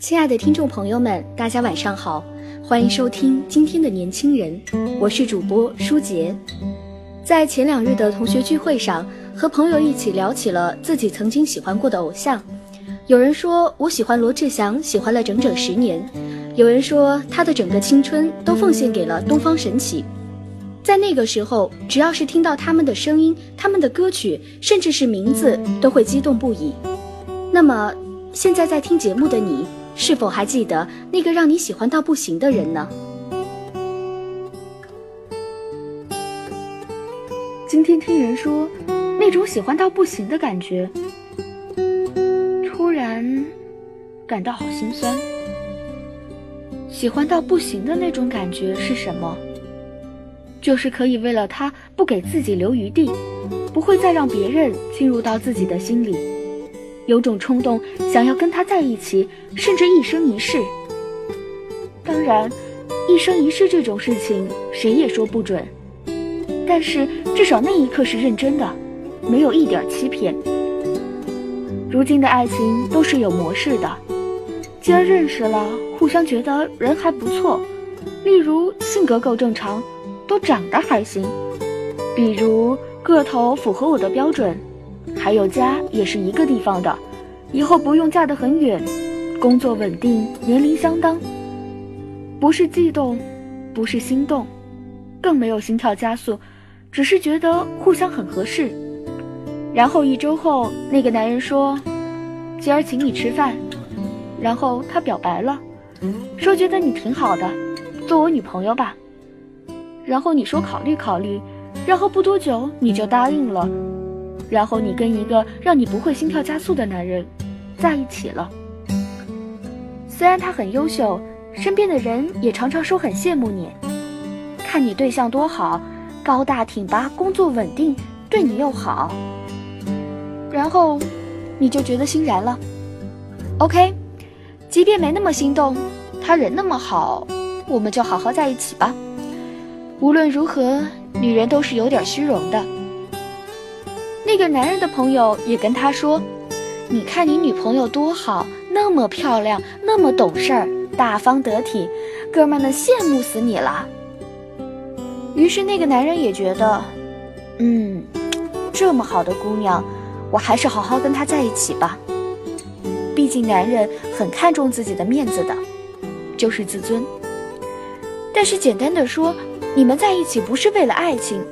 亲爱的听众朋友们，大家晚上好，欢迎收听今天的年轻人，我是主播舒杰。在前两日的同学聚会上，和朋友一起聊起了自己曾经喜欢过的偶像。有人说我喜欢罗志祥，喜欢了整整十年；有人说他的整个青春都奉献给了东方神起。在那个时候，只要是听到他们的声音、他们的歌曲，甚至是名字，都会激动不已。那么，现在在听节目的你？是否还记得那个让你喜欢到不行的人呢？今天听人说，那种喜欢到不行的感觉，突然感到好心酸。喜欢到不行的那种感觉是什么？就是可以为了他不给自己留余地，不会再让别人进入到自己的心里。有种冲动，想要跟他在一起，甚至一生一世。当然，一生一世这种事情谁也说不准，但是至少那一刻是认真的，没有一点欺骗。如今的爱情都是有模式的，既然认识了，互相觉得人还不错，例如性格够正常，都长得还行，比如个头符合我的标准。还有家也是一个地方的，以后不用嫁得很远，工作稳定，年龄相当，不是悸动，不是心动，更没有心跳加速，只是觉得互相很合适。然后一周后，那个男人说：“今儿请你吃饭。”然后他表白了，说觉得你挺好的，做我女朋友吧。然后你说考虑考虑，然后不多久你就答应了。然后你跟一个让你不会心跳加速的男人在一起了。虽然他很优秀，身边的人也常常说很羡慕你，看你对象多好，高大挺拔，工作稳定，对你又好。然后你就觉得欣然了。OK，即便没那么心动，他人那么好，我们就好好在一起吧。无论如何，女人都是有点虚荣的。那个男人的朋友也跟他说：“你看你女朋友多好，那么漂亮，那么懂事儿，大方得体，哥们儿们羡慕死你了。”于是那个男人也觉得，嗯，这么好的姑娘，我还是好好跟她在一起吧。毕竟男人很看重自己的面子的，就是自尊。但是简单的说，你们在一起不是为了爱情，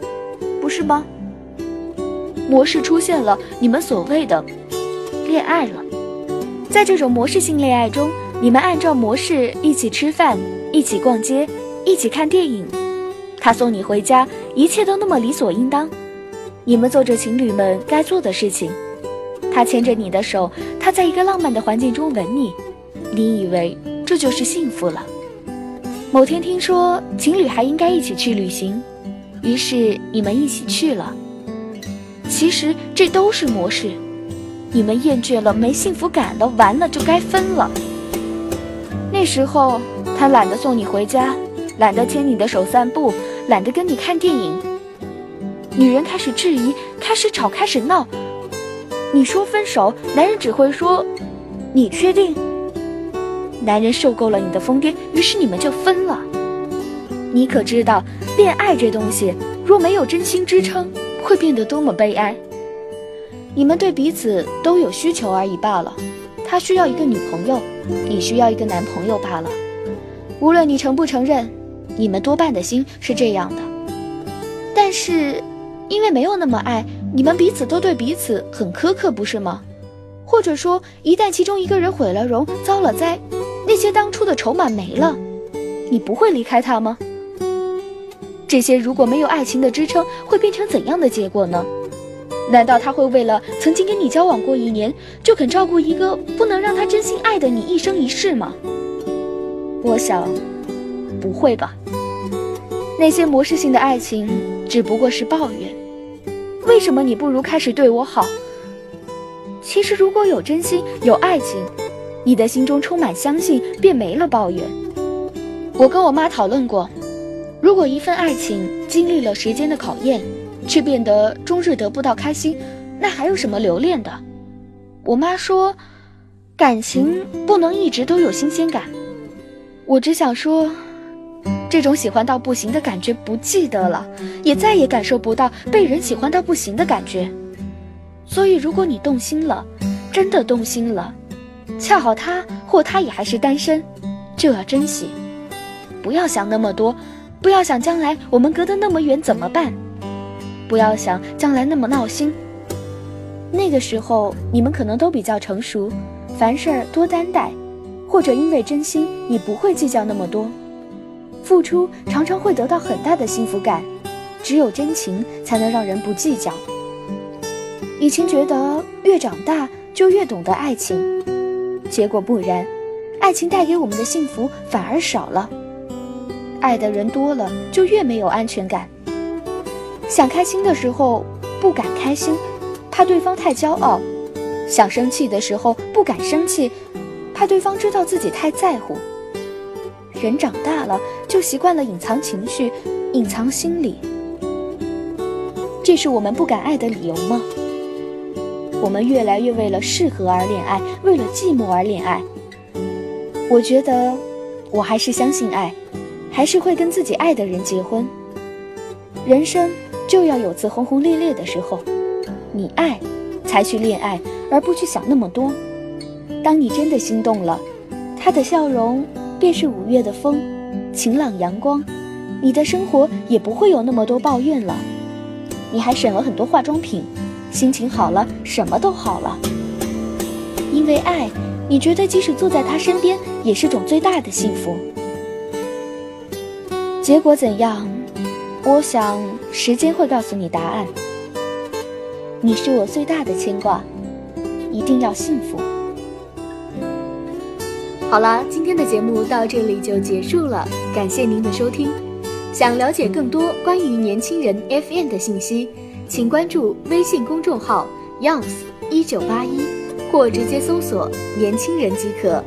不是吗？模式出现了，你们所谓的恋爱了。在这种模式性恋爱中，你们按照模式一起吃饭，一起逛街，一起看电影。他送你回家，一切都那么理所应当。你们做着情侣们该做的事情。他牵着你的手，他在一个浪漫的环境中吻你，你以为这就是幸福了。某天听说情侣还应该一起去旅行，于是你们一起去了。其实这都是模式，你们厌倦了，没幸福感了，完了就该分了。那时候他懒得送你回家，懒得牵你的手散步，懒得跟你看电影。女人开始质疑，开始吵，开始闹。你说分手，男人只会说：“你确定？”男人受够了你的疯癫，于是你们就分了。你可知道，恋爱这东西若没有真心支撑。会变得多么悲哀！你们对彼此都有需求而已罢了。他需要一个女朋友，你需要一个男朋友罢了。无论你承不承认，你们多半的心是这样的。但是，因为没有那么爱，你们彼此都对彼此很苛刻，不是吗？或者说，一旦其中一个人毁了容，遭了灾，那些当初的筹码没了，你不会离开他吗？这些如果没有爱情的支撑，会变成怎样的结果呢？难道他会为了曾经跟你交往过一年，就肯照顾一个不能让他真心爱的你一生一世吗？我想，不会吧。那些模式性的爱情只不过是抱怨。为什么你不如开始对我好？其实如果有真心，有爱情，你的心中充满相信，便没了抱怨。我跟我妈讨论过。如果一份爱情经历了时间的考验，却变得终日得不到开心，那还有什么留恋的？我妈说，感情不能一直都有新鲜感。我只想说，这种喜欢到不行的感觉不记得了，也再也感受不到被人喜欢到不行的感觉。所以，如果你动心了，真的动心了，恰好他或他也还是单身，就要珍惜，不要想那么多。不要想将来我们隔得那么远怎么办？不要想将来那么闹心。那个时候你们可能都比较成熟，凡事多担待，或者因为真心，你不会计较那么多。付出常常会得到很大的幸福感，只有真情才能让人不计较。以前觉得越长大就越懂得爱情，结果不然，爱情带给我们的幸福反而少了。爱的人多了，就越没有安全感。想开心的时候不敢开心，怕对方太骄傲；想生气的时候不敢生气，怕对方知道自己太在乎。人长大了，就习惯了隐藏情绪，隐藏心理。这是我们不敢爱的理由吗？我们越来越为了适合而恋爱，为了寂寞而恋爱。我觉得，我还是相信爱。还是会跟自己爱的人结婚。人生就要有次轰轰烈烈的时候，你爱，才去恋爱，而不去想那么多。当你真的心动了，他的笑容便是五月的风，晴朗阳光，你的生活也不会有那么多抱怨了。你还省了很多化妆品，心情好了，什么都好了。因为爱，你觉得即使坐在他身边，也是种最大的幸福。结果怎样？我想时间会告诉你答案。你是我最大的牵挂，一定要幸福。好了，今天的节目到这里就结束了，感谢您的收听。想了解更多关于年轻人 FM 的信息，请关注微信公众号 “youngs 一九八一”，或直接搜索“年轻人”即可。